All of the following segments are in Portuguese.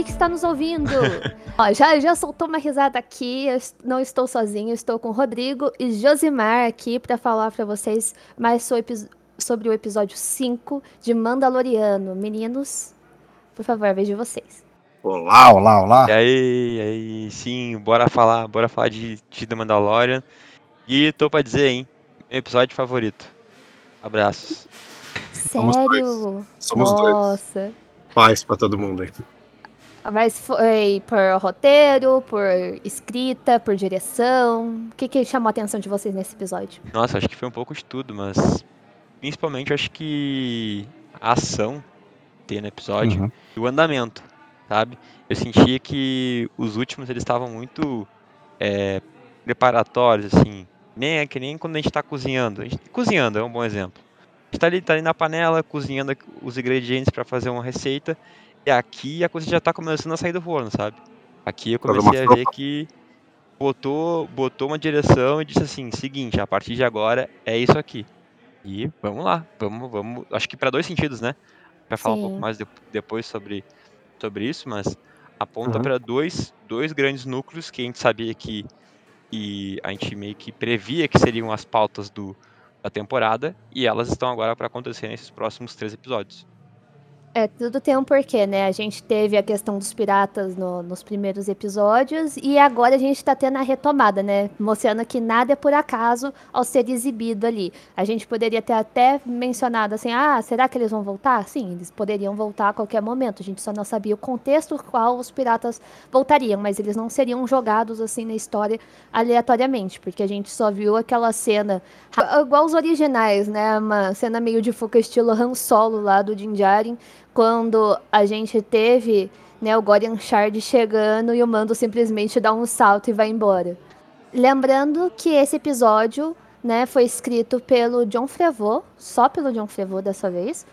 você que está nos ouvindo. Ó, já, já soltou uma risada aqui. Eu não estou sozinho, estou com o Rodrigo e Josimar aqui para falar para vocês mais so- epi- sobre o episódio 5 de Mandaloriano. Meninos, por favor, vejo vocês. Olá, olá, olá. E aí, e aí, sim, bora falar, bora falar de, de The Mandalorian. E tô pra dizer, hein, meu episódio favorito. Abraços. Somos Sério? Somos dois. Nossa. Paz pra todo mundo aí. Mas foi por roteiro, por escrita, por direção? O que, que chamou a atenção de vocês nesse episódio? Nossa, acho que foi um pouco de tudo, mas principalmente acho que a ação tem no episódio Uhum. e o andamento, sabe? Eu sentia que os últimos eles estavam muito é, preparatórios, assim. Nem é que nem quando a gente tá cozinhando. A gente, cozinhando é um bom exemplo. A gente tá ali, tá ali na panela, cozinhando os ingredientes para fazer uma receita. E aqui a coisa já tá começando a sair do forno, sabe? Aqui eu comecei a ver que botou, botou uma direção e disse assim, seguinte, a partir de agora é isso aqui. E vamos lá, vamos, vamos. Acho que para dois sentidos, né? Vai falar um pouco Sim. mais de- depois sobre, sobre isso, mas aponta Uhum. para dois, dois grandes núcleos que a gente sabia que e a gente meio que previa que seriam as pautas do, da temporada e elas estão agora para acontecer nesses próximos três episódios. É, tudo tem um porquê, né? A gente teve a questão dos piratas no- nos primeiros episódios e agora a gente tá tendo a retomada, né? Mostrando que nada é por acaso ao ser exibido ali. A gente poderia ter até mencionado assim, ah, será que eles vão voltar? Sim, eles poderiam voltar a qualquer momento. A gente só não sabia o contexto qual os piratas voltariam, mas eles não seriam jogados assim na história aleatoriamente, porque a gente só viu aquela cena igual os originais, né? Uma cena meio de fuca estilo Han Solo lá do Din Djarin, quando a gente teve né, o Gorian Shard chegando e o Mando simplesmente dá um salto e vai embora. Lembrando que esse episódio né, foi escrito pelo John Favreau, só pelo John Favreau dessa vez,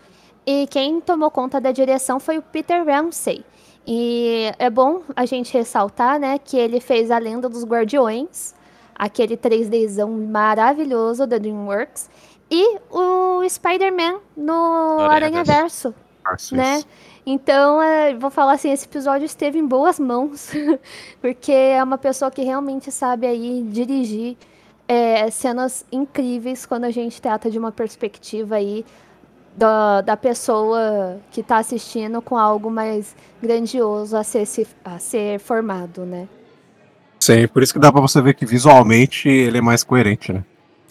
e quem tomou conta da direção foi o Peter Ramsey. E é bom a gente ressaltar né, que ele fez A Lenda dos Guardiões, aquele 3Dzão maravilhoso da DreamWorks, e o Spider-Man no Aranhaverso. Aranhaverso Né? isso. Então, é, vou falar assim, esse episódio esteve em boas mãos, porque é uma pessoa que realmente sabe aí dirigir é, cenas incríveis quando a gente trata de uma perspectiva aí da, da pessoa que está assistindo com algo mais grandioso a ser, se- a ser formado, né? Sim, por isso que dá pra você ver que visualmente ele é mais coerente, né?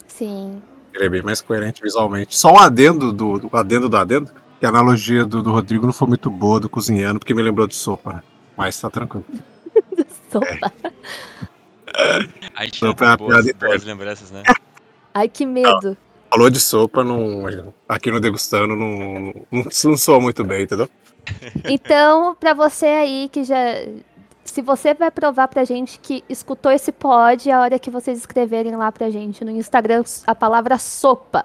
Sim. Ele é bem mais coerente visualmente. Só um adendo do, do adendo do adendo, que a analogia do, do Rodrigo não foi muito boa do cozinhando, porque me lembrou de sopa, né? Mas tá tranquilo. Sopa. A gente Não, tem boas, piada boas lembranças, né? Ai, que medo. Falou de sopa, não, aqui no Degustando não, não, não soa muito bem, entendeu? Então, pra você aí que já. Se você vai provar pra gente que escutou esse pod, a hora que vocês escreverem lá pra gente no Instagram a palavra sopa.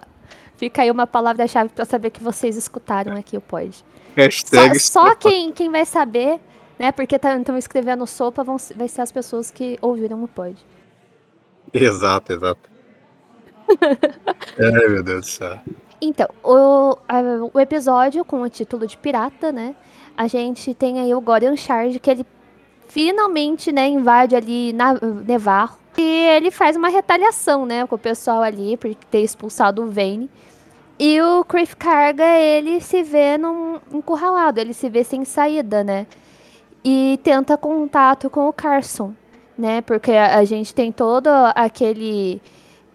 Fica aí uma palavra-chave pra saber que vocês escutaram aqui o pod. Só, Hashtag só sopa. quem, quem vai saber, né? Porque estão escrevendo sopa, vão, vai ser as pessoas que ouviram o pod. Exato, exato. Ai, meu Deus do céu. Então, o, a- o episódio com o título de pirata, né? A gente tem aí o Gorian Charge, que ele finalmente, né, invade ali na Nevarro. E ele faz uma retaliação, né, com o pessoal ali, por ter expulsado o Vayne. E o Criff Carga, ele se vê num encurralado, ele se vê sem saída, né? E tenta contato com o Carson, né? Porque a, a gente tem todo aquele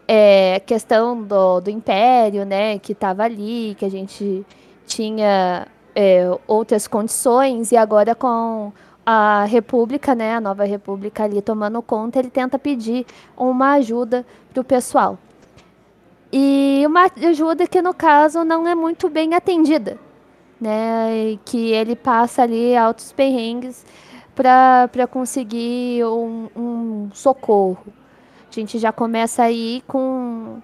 é, questão do, do Império, né? Que tava ali, que a gente tinha é, outras condições, e agora com a República, né? A nova República ali tomando conta, ele tenta pedir uma ajuda pro pessoal. E uma ajuda que, no caso, não é muito bem atendida, né? E que ele passa ali altos perrengues para conseguir um, um socorro. A gente já começa aí com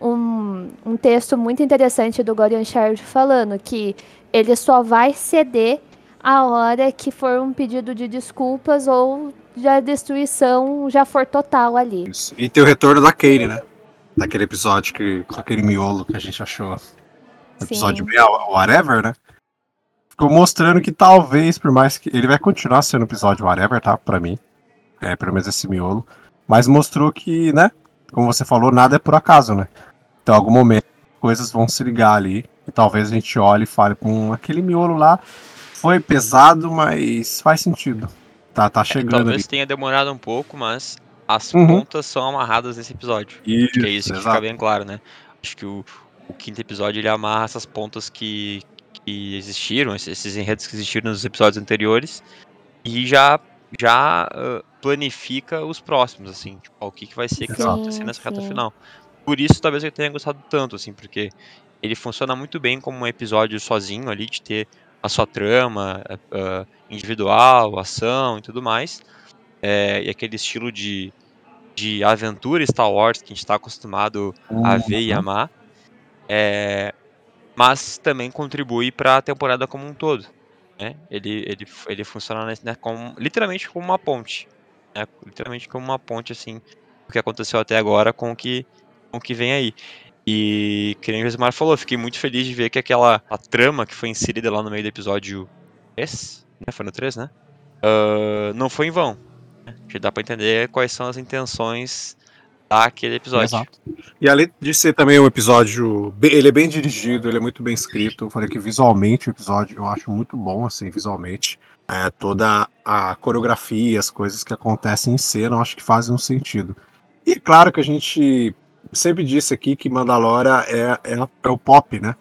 um, um texto muito interessante do Gorian Shard falando que ele só vai ceder a hora que for um pedido de desculpas ou a destruição já for total ali. Isso. E tem o retorno da Katie, né? Daquele episódio que, com aquele miolo que a gente achou. Episódio Sim. bem whatever, né? Ficou mostrando que talvez, por mais que. Ele vai continuar sendo episódio whatever, tá? Pra mim. É, pelo menos esse miolo. Mas mostrou que, né? Como você falou, nada é por acaso, né? Então, em algum momento, coisas vão se ligar ali. E talvez a gente olhe e fale com aquele miolo lá. Foi pesado, mas faz sentido. Tá, tá chegando Talvez ali. tenha demorado um pouco, mas as Uhum. pontas são amarradas nesse episódio. Acho que é isso que fica exato. bem claro, né? Acho que o, o quinto episódio ele amarra essas pontas que, que existiram, esses, enredos que existiram nos episódios anteriores, e já, já ah, planifica os próximos, assim, tipo, o que, que vai ser que vai Exato. acontecer nessa reta final. Por isso, talvez eu tenha gostado tanto, assim, porque ele funciona muito bem como um episódio sozinho ali, de ter a sua trama ah, individual, ação e tudo mais. É, e aquele estilo de, de aventura Star Wars que a gente está acostumado a ver e Uhum. amar. É, mas também contribui para a temporada como um todo. Né? Ele, ele, ele funciona né, como, literalmente como uma ponte. né? Literalmente como uma ponte, assim, o que aconteceu até agora com o que, com o que vem aí. E, que nem o Josimar falou, fiquei muito feliz de ver que aquela a trama que foi inserida lá no meio do episódio 3, né? Foi no 3, né? Ah, não foi em vão. Já dá pra entender quais são as intenções daquele episódio. Exato. E além de ser também um episódio. Ele é bem dirigido, ele é muito bem escrito. Eu falei que visualmente o episódio eu acho muito bom, assim, visualmente. É, toda a coreografia, as coisas que acontecem em cena, eu acho que fazem um sentido. E é claro que a gente sempre disse aqui que Mandalora é, é, é o pop, né?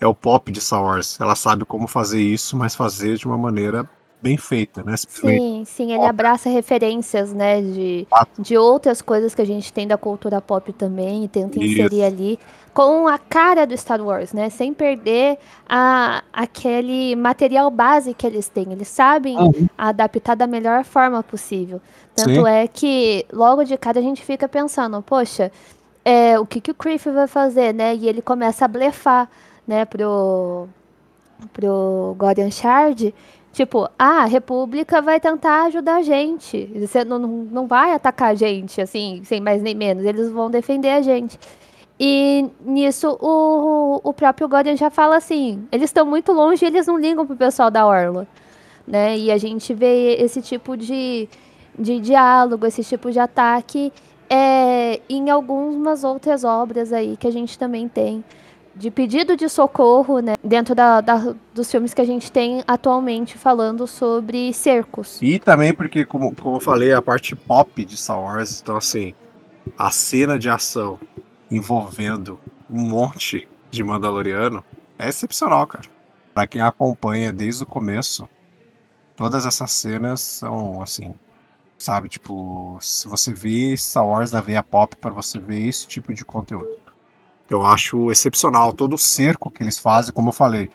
É o pop de Star Wars. Ela sabe como fazer isso, mas fazer de uma maneira bem feita, né? Sim, sim, ele abraça referências, né, de, de outras coisas que a gente tem da cultura pop também e tenta Isso. inserir ali com a cara do Star Wars, né, sem perder a, aquele material base que eles têm. Eles sabem Uhum. adaptar da melhor forma possível. Tanto Sim. é que logo de cara a gente fica pensando, poxa, é, o que, que o Criff vai fazer, né? E ele começa a blefar, né, pro, pro Gordon Shard. Tipo, ah, a República vai tentar ajudar a gente. Você não, não vai atacar a gente, assim, sem mais nem menos. Eles vão defender a gente. E nisso o, o próprio Gordon já fala assim: eles estão muito longe e eles não ligam pro pessoal da Orla. Né? E a gente vê esse tipo de, de diálogo, esse tipo de ataque é, em algumas outras obras aí que a gente também tem de pedido de socorro, né? Dentro da, da- dos filmes que a gente tem atualmente falando sobre cercos. E também porque, como, como eu falei, a parte pop de Star Wars, então assim, a cena de ação envolvendo um monte de Mandaloriano é excepcional, cara. Pra quem acompanha desde o começo, todas essas cenas são assim, sabe, tipo, se você vê Star Wars na veia pop para você ver esse tipo de conteúdo. Eu acho excepcional todo o cerco que eles fazem, como eu falei.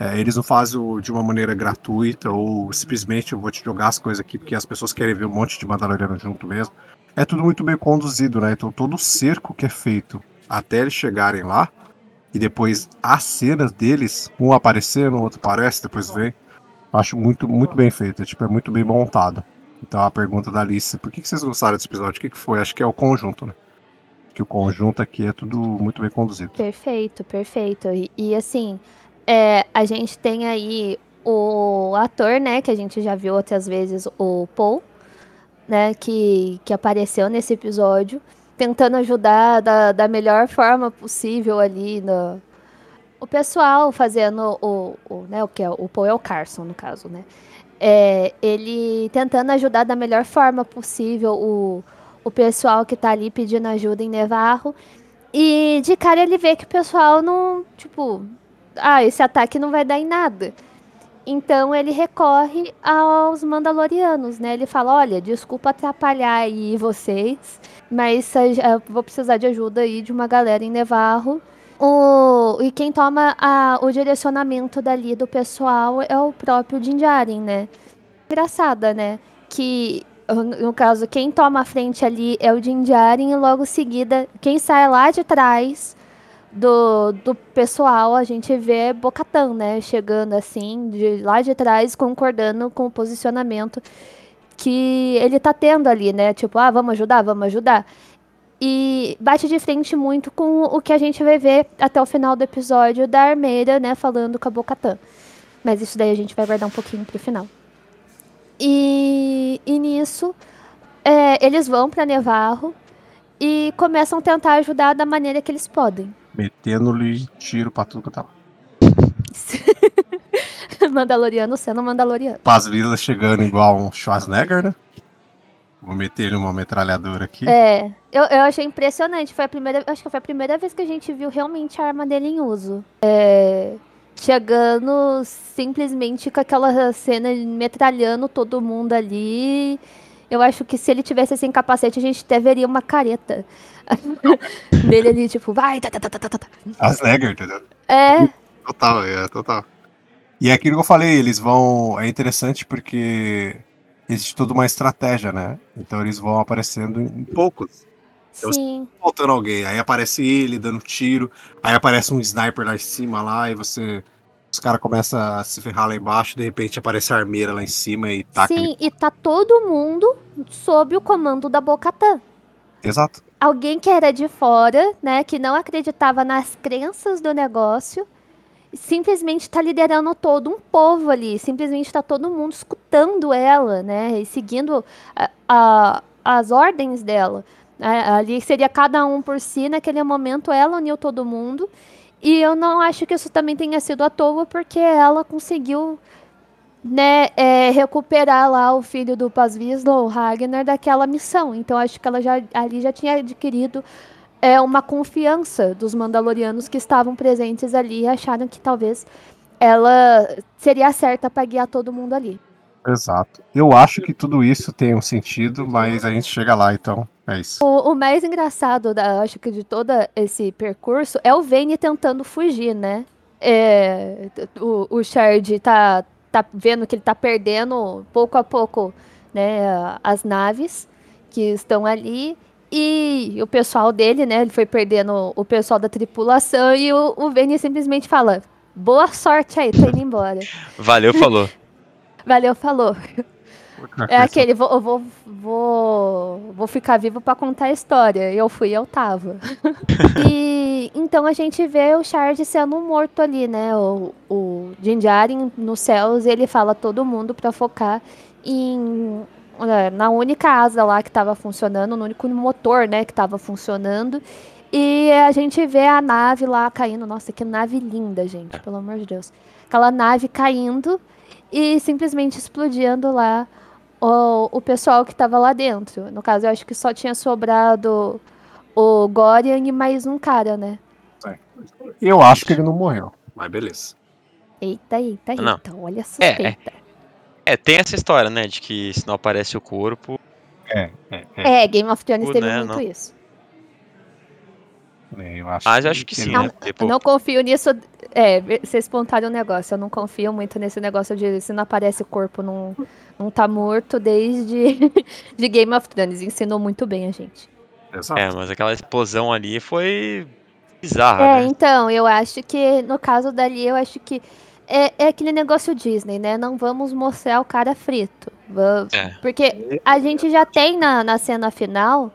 É, eles não fazem de uma maneira gratuita ou simplesmente eu vou te jogar as coisas aqui porque as pessoas querem ver um monte de Mandaloriano junto mesmo. É tudo muito bem conduzido, né? Então todo o cerco que é feito até eles chegarem lá e depois as cenas deles, um aparecendo, o outro aparece, depois vem. Acho muito, muito bem feito, é, tipo, é muito bem montado. Então a pergunta da Alice, por que, que vocês gostaram desse episódio? O que, que foi? Acho que é o conjunto, né? Que o conjunto aqui é tudo muito bem conduzido. Perfeito, perfeito. E, e, assim, é, a gente tem aí o ator, né, que a gente já viu outras vezes, o Paul, né, que, que apareceu nesse episódio, tentando ajudar da, da melhor forma possível ali no, o pessoal fazendo o, o, né, o que é o Paul é o Carson, no caso, né? É, ele tentando ajudar da melhor forma possível o, o pessoal que tá ali pedindo ajuda em Nevarro. E de cara ele vê que o pessoal não, tipo, ah, esse ataque não vai dar em nada. Então ele recorre aos Mandalorianos, né? Ele fala: olha, desculpa atrapalhar aí vocês, mas vou precisar de ajuda aí de uma galera em Nevarro. O, e quem toma a, o direcionamento dali do pessoal é o próprio Din Djarin, né? Engraçada, né? Que no caso, quem toma a frente ali é o Din Djarin e logo em seguida, quem sai lá de trás do, do pessoal, a gente vê Bocatã, né? Chegando assim, de lá de trás, concordando com o posicionamento que ele tá tendo ali, né? Tipo, ah, vamos ajudar, vamos ajudar. E bate de frente muito com o que a gente vai ver até o final do episódio da Armeira, né? Falando com a Bocatã. Mas isso daí a gente vai guardar um pouquinho pro final. E, e nisso, é, eles vão para Nevarro e começam a tentar ajudar da maneira que eles podem. Metendo-lhe tiro pra tudo que eu tava. Mandaloriano sendo Mandaloriano. Paz Vilas chegando igual um Schwarzenegger, né? Vou meter ele uma metralhadora aqui. É, eu, eu achei impressionante. Foi a primeira, acho que foi a primeira vez que a gente viu realmente a arma dele em uso. É, chegando simplesmente com aquela cena metralhando todo mundo ali. Eu acho que se ele tivesse sem capacete, a gente até veria uma careta dele ali, tipo, vai, tá, tá, tá, tá, tá. Schwarzenegger, entendeu? É, Total, é, total. E é aquilo que eu falei, eles vão. É interessante porque existe toda uma estratégia, né? Então eles vão aparecendo em poucos. Eu- sim. Faltando alguém. Aí aparece ele dando tiro. Aí aparece um sniper lá em cima lá e você. Os caras começam a se ferrar lá embaixo, de repente aparece a armeira lá em cima e taca Sim, ele. e tá todo mundo sob o comando da Bocatã. Exato. Alguém que era de fora, né, que não acreditava nas crenças do negócio, simplesmente tá liderando todo um povo ali, simplesmente tá todo mundo escutando ela, né, e seguindo a- a- as ordens dela. Né, ali seria cada um por si, naquele momento ela uniu todo mundo, e eu não acho que isso também tenha sido à toa, porque ela conseguiu né, é, recuperar lá o filho do Paz Vizsla, o Ragnar, daquela missão. Então acho que ela já ali já tinha adquirido é, uma confiança dos Mandalorianos que estavam presentes ali e acharam que talvez ela seria certa para guiar todo mundo ali. Exato. Eu acho que tudo isso tem um sentido, mas a gente chega lá, então é isso. O, o mais engraçado, da, acho que de todo esse percurso, é o Vayne tentando fugir, né? É, o, o Shard tá, tá vendo que ele tá perdendo pouco a pouco né, as naves que estão ali. E o pessoal dele, né? Ele foi perdendo o pessoal da tripulação e o, o Vayne simplesmente fala: Boa sorte aí, tô indo embora. Valeu, falou. Valeu, falou. É aquele, vou, vou, vou, vou ficar vivo pra contar a história. Eu fui, eu tava. e então a gente vê o Charge sendo morto ali, né? O, o Din Djarin nos céus, ele fala todo mundo pra focar em é, na única asa lá que tava funcionando, no único motor, né, que tava funcionando. E a gente vê a nave lá caindo. Nossa, que nave linda, gente, pelo amor de Deus. Aquela nave caindo e simplesmente explodindo lá o, o pessoal que estava lá dentro. No caso, eu acho que só tinha sobrado o Gorian e mais um cara, né? Eu acho que ele não morreu, mas beleza. Eita, eita, eita. Não. Olha a suspeita. É, tem essa história, né? De que se não aparece o corpo. É, é, é. É, Game of Thrones Né, teve muito não. isso. Eu acho Mas eu acho que sim, ele- Não, né? Tipo, Eu não confio nisso. É, vocês pontaram o negócio. Eu não confio muito nesse negócio de se não aparece o corpo, não, não tá morto desde de Game of Thrones. Ensinou muito bem a gente. Exato. é, mas aquela explosão ali foi bizarra, É, né? então, eu acho que no caso dali, eu acho que é, é aquele negócio Disney, né? Não vamos mostrar o cara frito. Va- É. Porque a gente já tem na, na cena final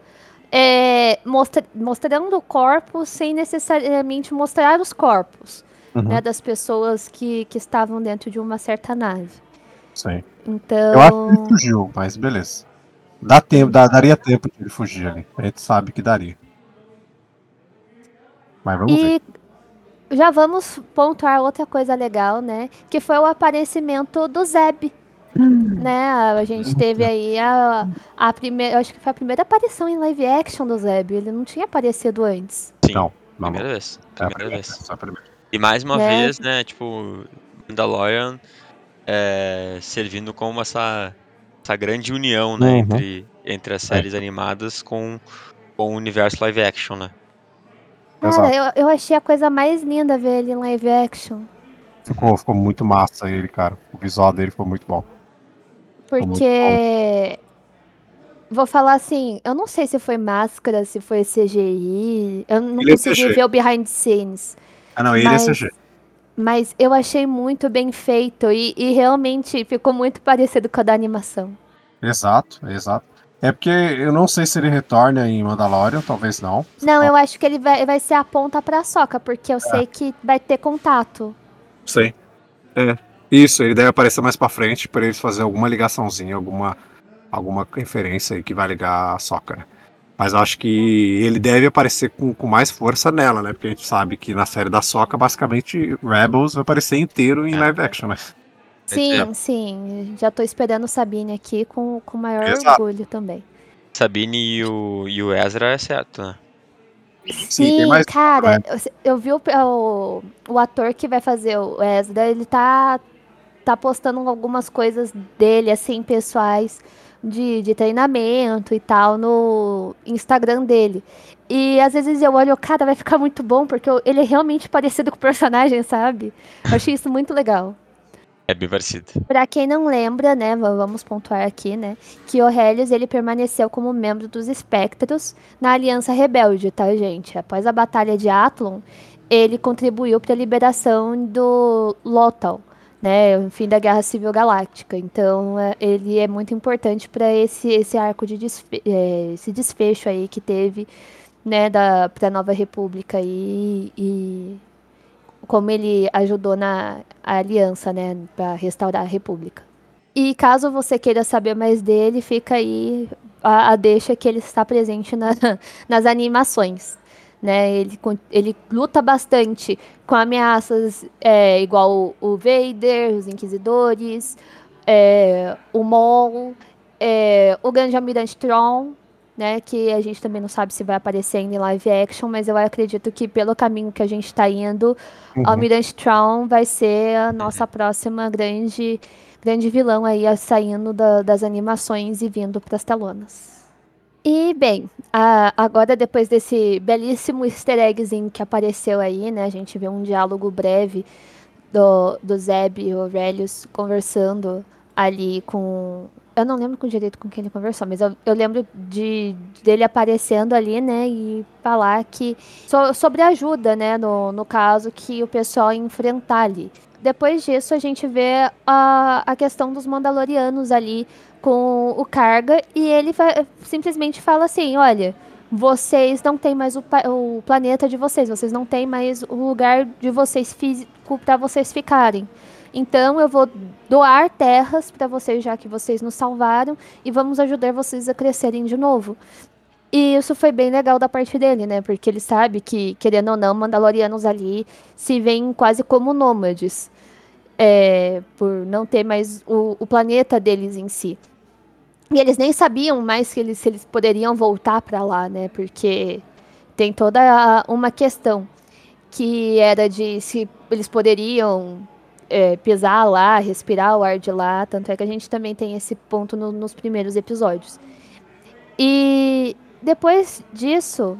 é, mostra- mostrando o corpo sem necessariamente mostrar os corpos Uhum, né, das pessoas que, que estavam dentro de uma certa nave. sim. Então. Eu acho que ele fugiu, mas beleza. Dá tempo, dá- daria tempo de ele fugir ali. A gente sabe que daria. Mas vamos ver. E já vamos pontuar outra coisa legal, né? Que foi o aparecimento do Zeb. Né? A gente teve aí a, a primeira. Acho que foi a primeira aparição em live action do Zeb. Ele não tinha aparecido antes. Sim, Não, não. primeira vez. É a Primeira primeira, vez. só a primeira. E mais uma Né? vez, né, tipo, Mandalorian é, servindo como essa, essa grande união, né, Uhum. entre, entre as séries animadas com, com o universo live action, né? Cara, eu, eu achei a coisa mais linda ver ele em live action. Ficou, ficou muito massa ele, cara. O visual dele ficou muito bom. Porque vou falar assim, eu não sei se foi máscara, se foi CGI, eu não Ele é consegui CG. ver o behind the scenes. Ah, não, ele Mas- é CG. Mas eu achei muito bem feito e, e realmente ficou muito parecido com a da animação. Exato, exato. É porque eu não sei se ele retorna em Mandalorian, talvez não. Não, eu acho que ele vai, vai ser a ponta pra soca, porque eu sei que vai ter contato. Sei. É. Isso, ele deve aparecer mais pra frente pra eles fazer alguma ligaçãozinha, alguma, alguma referência aí que vai ligar a Soca, né? Mas acho que ele deve aparecer com, com mais força nela, né? Porque a gente sabe que na série da Soca, basicamente, Rebels vai aparecer inteiro em É. live action, né? Sim, É. sim. Já tô esperando o Sabine aqui com, com maior Exato. orgulho também. Sabine e o, e o Ezra é certo, né? Sim, tem mais- cara, eu, eu vi o, o, o ator que vai fazer o Ezra, ele tá, tá postando algumas coisas dele, assim, pessoais, de, de treinamento e tal, no Instagram dele. E às vezes eu olho, cara, vai ficar muito bom, porque ele é realmente parecido com o personagem, sabe? Eu achei isso muito legal. É bem parecido. Pra quem não lembra, né, va- vamos pontuar aqui, né, que Aurelius ele permaneceu como membro dos Espectros na Aliança Rebelde, tá, gente? Após a Batalha de Athlon, ele contribuiu para a liberação do Lothal, né, o fim da Guerra Civil Galáctica. Então, é, ele é muito importante para esse esse arco de desfe é, esse desfecho aí que teve, né, da pra Nova República aí e como ele ajudou na aliança, né, para restaurar a República. E caso você queira saber mais dele, fica aí a, a deixa que ele está presente na- nas animações. Né? Ele, ele luta bastante com ameaças é, igual o, o Vader, os Inquisidores, é, o Maul, é, o Grande Almirante Tron, né? Que a gente também não sabe se vai aparecer ainda em live action, mas eu acredito que pelo caminho que a gente está indo, Uhum. Almirante Tron vai ser a nossa próxima grande, grande vilão aí saindo da- das animações e vindo para as telonas. E bem, agora depois desse belíssimo easter eggzinho que apareceu aí, né? A gente vê um diálogo breve do, do Zeb e o Aurelius conversando ali com. Eu não lembro com direito com quem ele conversou, mas eu, eu lembro de dele aparecendo ali, né? E falar que. so- sobre ajuda, né? No, no caso que o pessoal enfrentar ali. Depois disso, a gente vê a, a questão dos Mandalorianos ali com o Carga e ele simplesmente fala assim: olha, vocês não têm mais o, o planeta de vocês, vocês não têm mais o lugar de vocês físico para vocês ficarem. Então eu vou doar terras para vocês, já que vocês nos salvaram, e vamos ajudar vocês a crescerem de novo. E isso foi bem legal da parte dele, né? Porque ele sabe que, querendo ou não, Mandalorianos ali se veem quase como nômades. é, por não ter mais o, o planeta deles em si. E eles nem sabiam mais que eles, se eles poderiam voltar para lá, né? Porque tem toda uma questão que era de se eles poderiam é, pisar lá, respirar o ar de lá. Tanto é que a gente também tem esse ponto no- nos primeiros episódios. E depois disso,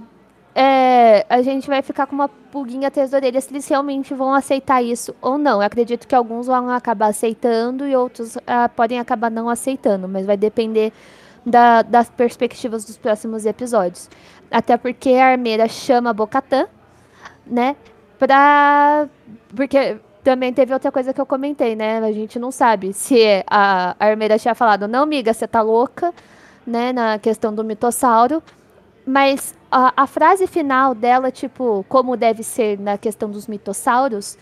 é, a gente vai ficar com uma pulguinha atrás da orelha se eles realmente vão aceitar isso ou não. Eu acredito que alguns vão acabar aceitando e outros ah, podem acabar não aceitando, mas vai depender da- das perspectivas dos próximos episódios. Até porque a armeira chama Bocatã, né? Pra. Porque também teve outra coisa que eu comentei, né? A gente não sabe se a, armeira tinha falado, não, miga, você tá louca, né? Na questão do mitossauro. Mas a, a frase final dela, tipo, como deve ser na questão dos mitossauros,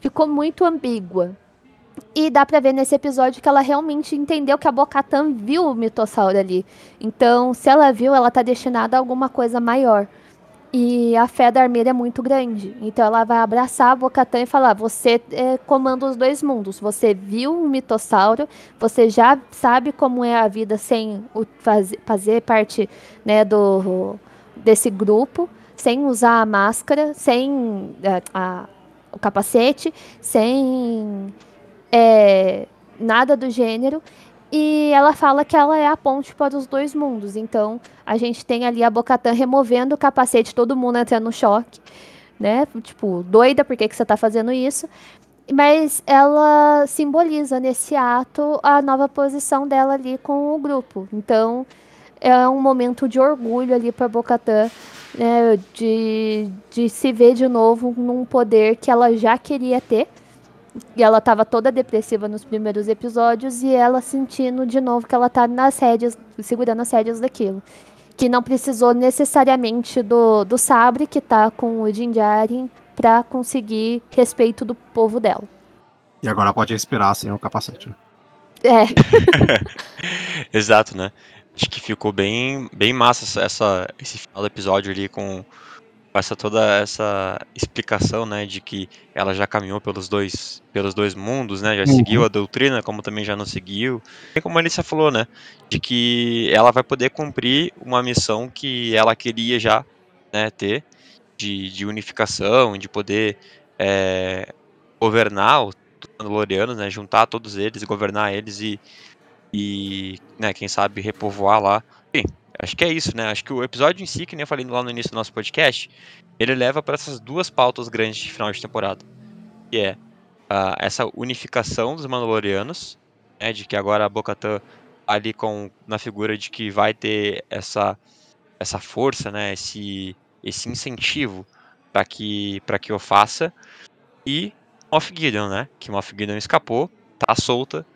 ficou muito ambígua. E dá pra ver nesse episódio que ela realmente entendeu que a Bocatan viu o mitossauro ali. Então, se ela viu, ela tá destinada a alguma coisa maior. E a fé da armeira é muito grande. Então ela vai abraçar a Bocatan e falar: Você é, comanda os dois mundos. Você viu um mitossauro, você já sabe como é a vida sem o, faz, fazer parte né, do, desse grupo, sem usar a máscara, sem é, a- o capacete, sem é, nada do gênero. E ela fala que ela é a ponte para os dois mundos. Então, a gente tem ali a Bocatan removendo o capacete, todo mundo entra no choque, né? Tipo, doida, por que, que você tá fazendo isso? Mas ela simboliza nesse ato a nova posição dela ali com o grupo. Então, é um momento de orgulho ali para Bocatã, né, de, de se ver de novo num poder que ela já queria ter. E ela estava toda depressiva nos primeiros episódios e ela sentindo de novo que ela tá nas rédeas, segurando as rédeas daquilo. Que não precisou necessariamente do, do sabre que tá com o Jinjarin para conseguir respeito do povo dela. E agora pode respirar sem o capacete. né? É, Exato, né? Acho que ficou bem, bem massa essa- esse final do episódio ali com com essa toda essa explicação, né, de que ela já caminhou pelos dois, pelos dois mundos, né, já Uhum. seguiu a doutrina, como também já não seguiu. E como a Alicia falou, né, de que ela vai poder cumprir uma missão que ela queria já, né, ter, de, de unificação, de poder é, governar os Mandalorianos, né, juntar todos eles, governar eles e, e né, quem sabe repovoar lá. Enfim, acho que é isso, né? Acho que o episódio em si, que nem eu falei lá no início do nosso podcast, ele leva para essas duas pautas grandes de final de temporada. Que é ah, essa unificação dos Mandalorianos, né, de que agora a Bo-Katan ali com na figura de que vai ter essa essa força, né, esse esse incentivo para que para que eu faça e Moff Gideon, né, que Moff Gideon escapou, tá solta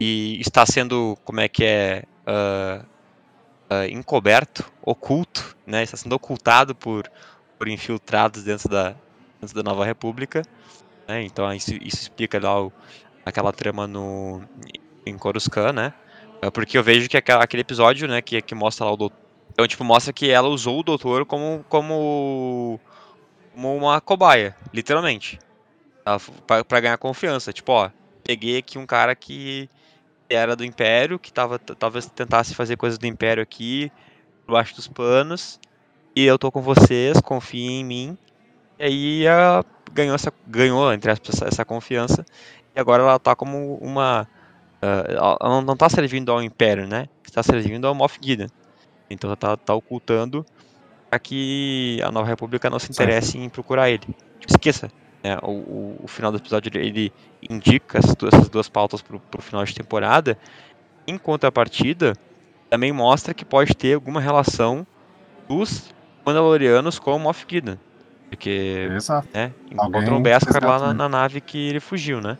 e está sendo como é que é ah, ah, encoberto, oculto, né, está sendo ocultado por por infiltrados dentro da dentro da Nova República, né, então isso, isso explica lá o, aquela trama no em Coruscant, né, é porque eu vejo que aquele episódio, né, que, que mostra lá o doutor. Então, tipo, mostra que ela usou o doutor como, como, como uma cobaia, literalmente. Pra ganhar confiança. Tipo, ó, peguei aqui um cara que era do Império, que tava, talvez tentasse fazer coisas do Império aqui, por baixo dos panos. E eu tô com vocês, confiem em mim. E aí a, ganhou, essa, ganhou, entre aspas, essa, essa confiança. E agora ela tá como uma. ah, ela não, tá servindo ao Império, né? Está servindo ao Moff Gideon. Então ela tá, tá ocultando para que a Nova República não se interesse em procurar ele. Esqueça. Né, o, o, o final do episódio ele, ele indica essas duas, essas duas pautas pro, pro final de temporada. Em contrapartida, também mostra que pode ter alguma relação dos Mandalorianos com o Moff Gideon. Porque, Exato. né, encontrou um Beskar lá na, né? na nave que ele fugiu, né?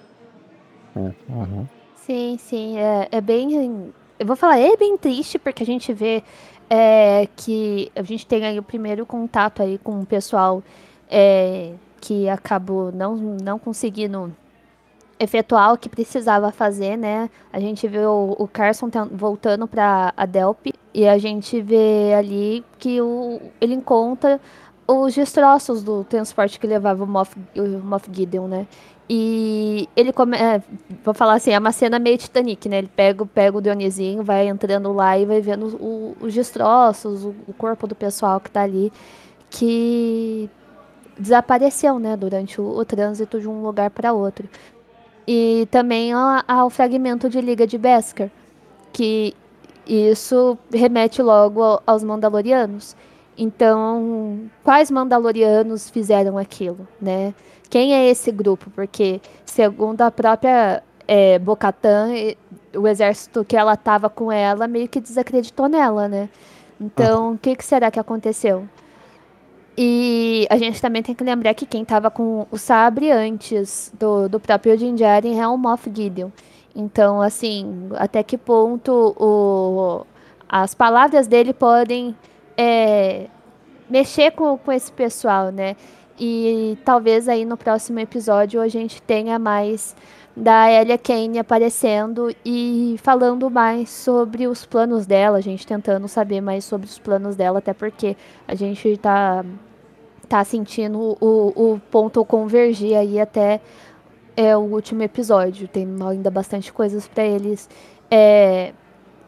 Uhum. sim, sim. É, é bem. Eu vou falar, é bem triste, porque a gente vê é, que a gente tem aí o primeiro contato aí com o pessoal é, que acabou não, não conseguindo efetuar o que precisava fazer, né? A gente vê o, o Carson voltando para a Delp e a gente vê ali que o, ele encontra os destroços do transporte que levava o Moff, o Moff Gideon, né? E ele come, é, vou falar assim, é uma cena meio Titanic, né? Ele pega, pega o Dionisinho, vai entrando lá e vai vendo o- os destroços, o, o corpo do pessoal que tá ali, que desapareceu, né? Durante o, o trânsito de um lugar para outro. E também a- ao fragmento de Liga de Beskar, que isso remete logo ao- aos Mandalorianos. Então, quais Mandalorianos fizeram aquilo, né? Quem é esse grupo? Porque, segundo a própria é, Bo-Katan, e- o exército que ela tava com ela meio que desacreditou nela, né? Então, o que, que será que aconteceu? E a gente também tem que lembrar que quem tava com o sabre antes do, do próprio Din Djarin é o Moff Gideon. Então, assim, até que ponto o, as palavras dele podem é, mexer com, com esse pessoal, né? E talvez aí no próximo episódio a gente tenha mais da Elia Kane aparecendo e falando mais sobre os planos dela, a gente tentando saber mais sobre os planos dela, até porque a gente tá, tá sentindo o, o ponto convergir aí até é, o último episódio. Tem ainda bastante coisas para eles é,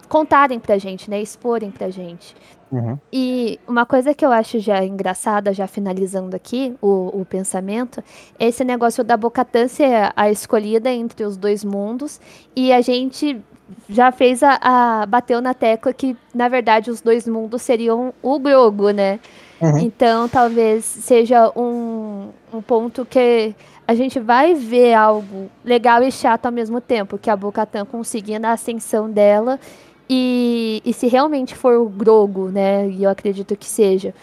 contarem pra gente, né? Exporem pra gente. Uhum. E uma coisa que eu acho já engraçada, já finalizando aqui o, o pensamento, é esse negócio da Bocatã ser a escolhida entre os dois mundos. E a gente já fez a, a. bateu na tecla que, na verdade, os dois mundos seriam o Grogo, né? Uhum. Então talvez seja um, um ponto que a gente vai ver algo legal e chato ao mesmo tempo, que a Bocatã conseguindo a ascensão dela E, e se realmente for o Grogo, né? E eu acredito que seja.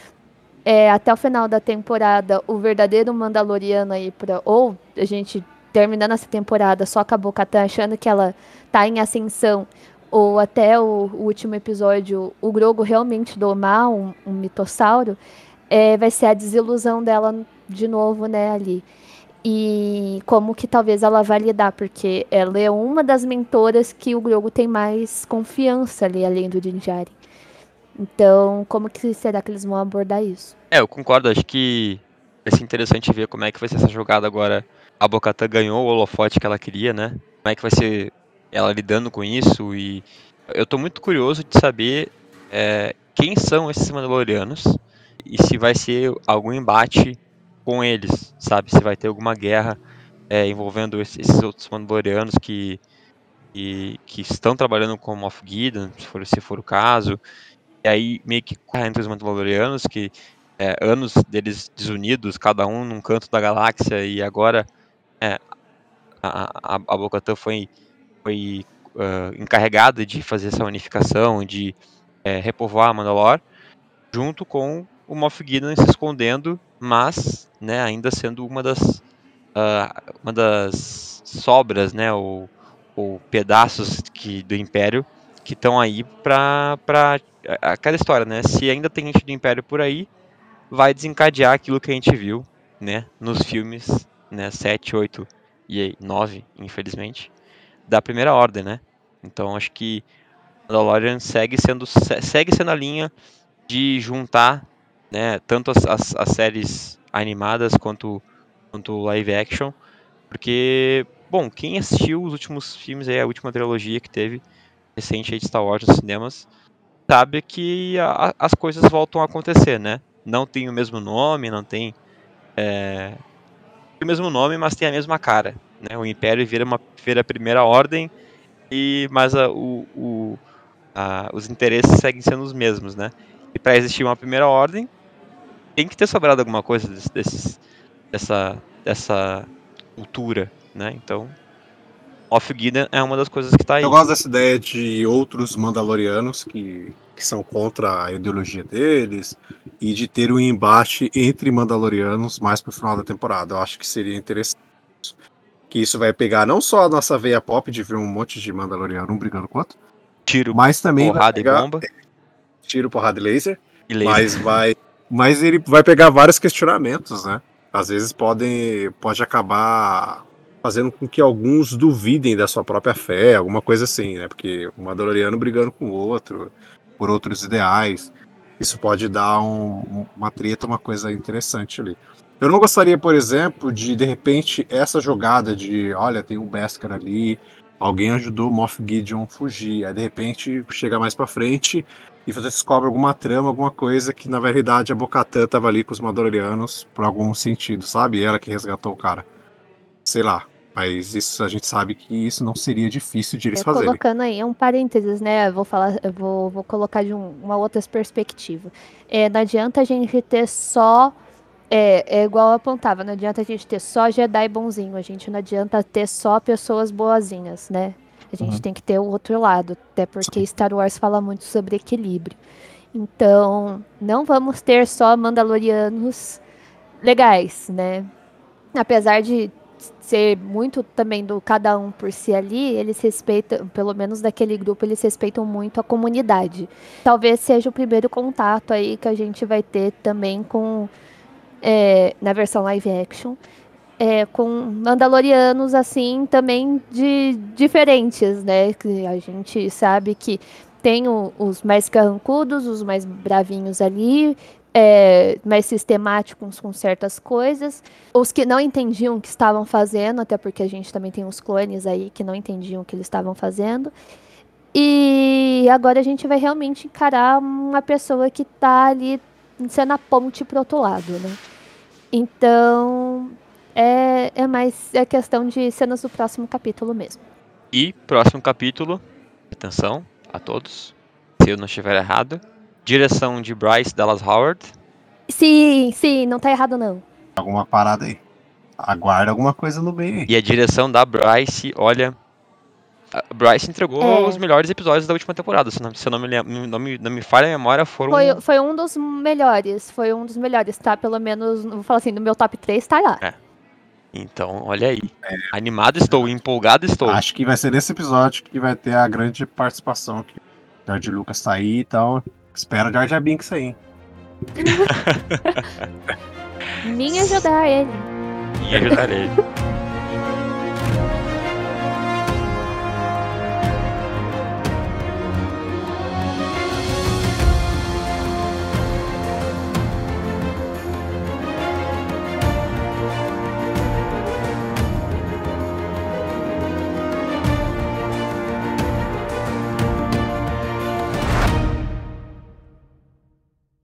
É, até o final da temporada, o verdadeiro Mandaloriano aí pra. Ou a gente terminando essa temporada só com a Bo-Katan achando que ela tá em ascensão. Ou até o, o último episódio, o Grogo realmente domar um, um mitossauro, é, vai ser a desilusão dela de novo, né, ali e como que talvez ela vai lidar, porque ela é uma das mentoras que o Grogu tem mais confiança ali, além do Din Djarin. Então, como que será que eles vão abordar isso? É, eu concordo, acho que vai ser interessante ver como é que vai ser essa jogada agora. A Bocatã ganhou o holofote que ela queria, né? Como é que vai ser ela lidando com isso e eu tô muito curioso de saber é, quem são esses Mandalorianos e se vai ser algum embate com eles, sabe? Se vai ter alguma guerra é, envolvendo esses outros Mandalorianos que, que, que, estão trabalhando com Moff Gideon, se for, se for o caso. E aí meio que entre os Mandalorianos, que é, anos deles desunidos, cada um num canto da galáxia, e agora é, a, a, a Bocatã foi, foi uh, encarregada de fazer essa unificação, de é, repovoar Mandalor, junto com o Moff Gideon se escondendo, mas né, ainda sendo uma das, uh, uma das sobras, né, ou, ou pedaços que, do Império que estão aí para aquela história, né? Se ainda tem gente do Império por aí, vai desencadear aquilo que a gente viu, né, nos filmes, né, 7, 8 e 9, infelizmente, da Primeira Ordem, né? Então acho que Mandalorian segue sendo segue sendo a linha de juntar né, tanto as, as, as séries animadas quanto quanto live action, porque bom, quem assistiu os últimos filmes aí, a última trilogia que teve recente aí de Star Wars nos cinemas, sabe que a, as coisas voltam a acontecer, né? Não tem o mesmo nome, não tem é, o mesmo nome, mas tem a mesma cara, né? O Império vira uma vira a primeira ordem e mas a, o, o a, os interesses seguem sendo os mesmos, né? E para existir uma primeira ordem, tem que ter sobrado alguma coisa desses, desses, dessa, dessa cultura, né? Então, Off Gideon é uma das coisas que está aí. Eu gosto dessa ideia de outros Mandalorianos que, que são contra a ideologia deles e de ter um embate entre Mandalorianos mais pro final da temporada. Eu acho que seria interessante. Que isso vai pegar não só a nossa veia pop de ver um monte de Mandaloriano um brigando com outro, tiro, mas também porrada pegar, e bomba. Tiro, porrada e laser. E laser. Mas vai mas ele vai pegar vários questionamentos, né? Às vezes podem, pode acabar fazendo com que alguns duvidem da sua própria fé, alguma coisa assim, né? Porque um Mandaloriano brigando com o outro por outros ideais, isso pode dar um, uma treta, uma coisa interessante ali. Eu não gostaria, por exemplo, de de repente essa jogada de, olha, tem um Beskar ali, alguém ajudou o Moff Gideon fugir, aí de repente chega mais para frente e você descobre alguma trama, alguma coisa que na verdade a Bocatã tava ali com os Mandalorianos por algum sentido, sabe? Ela que resgatou o cara. Sei lá. Mas isso a gente sabe que isso não seria difícil de eles É, fazerem. colocando aí um parênteses, né? Eu vou falar, eu vou, vou colocar de um- uma outra perspectiva. É, não adianta a gente ter só. É, é igual eu apontava, não adianta a gente ter só Jedi bonzinho, a gente não adianta ter só pessoas boazinhas, né? A gente Uhum. tem que ter o outro lado, até porque Star Wars fala muito sobre equilíbrio. Então, não vamos ter só Mandalorianos legais, né? Apesar de ser muito também do cada um por si ali, eles respeitam, pelo menos daquele grupo, eles respeitam muito a comunidade. Talvez seja o primeiro contato aí que a gente vai ter também com, é, na versão live action, é, com Mandalorianos assim também de diferentes, né? Que a gente sabe que tem o- os mais carrancudos, os mais bravinhos ali, é, mais sistemáticos com certas coisas, os que não entendiam o que estavam fazendo, até porque a gente também tem os clones aí que não entendiam o que eles estavam fazendo. E agora a gente vai realmente encarar uma pessoa que tá ali sendo a ponte pro outro lado, né? Então, é, é mais é questão de cenas do próximo capítulo mesmo. E próximo capítulo, atenção a todos, se eu não estiver errado, direção de Bryce Dallas Howard, Sim, sim, não tá errado não. Alguma parada aí. Aguarda alguma coisa no meio aí. e a direção da Bryce, olha, a Bryce entregou É. os melhores episódios da última temporada. Se não, se eu não me, não, me, não me falha a memória, foram. Foi, foi um dos melhores. Foi um dos melhores, tá? Pelo menos, vou falar assim, no meu top 3 tá lá. Então, olha aí. Animado estou, empolgado estou. Acho que vai ser nesse episódio que vai ter a grande participação. Que o George Lucas tá aí, então espera o George. Binks aí. Nem ajudar ele. E ajudarei.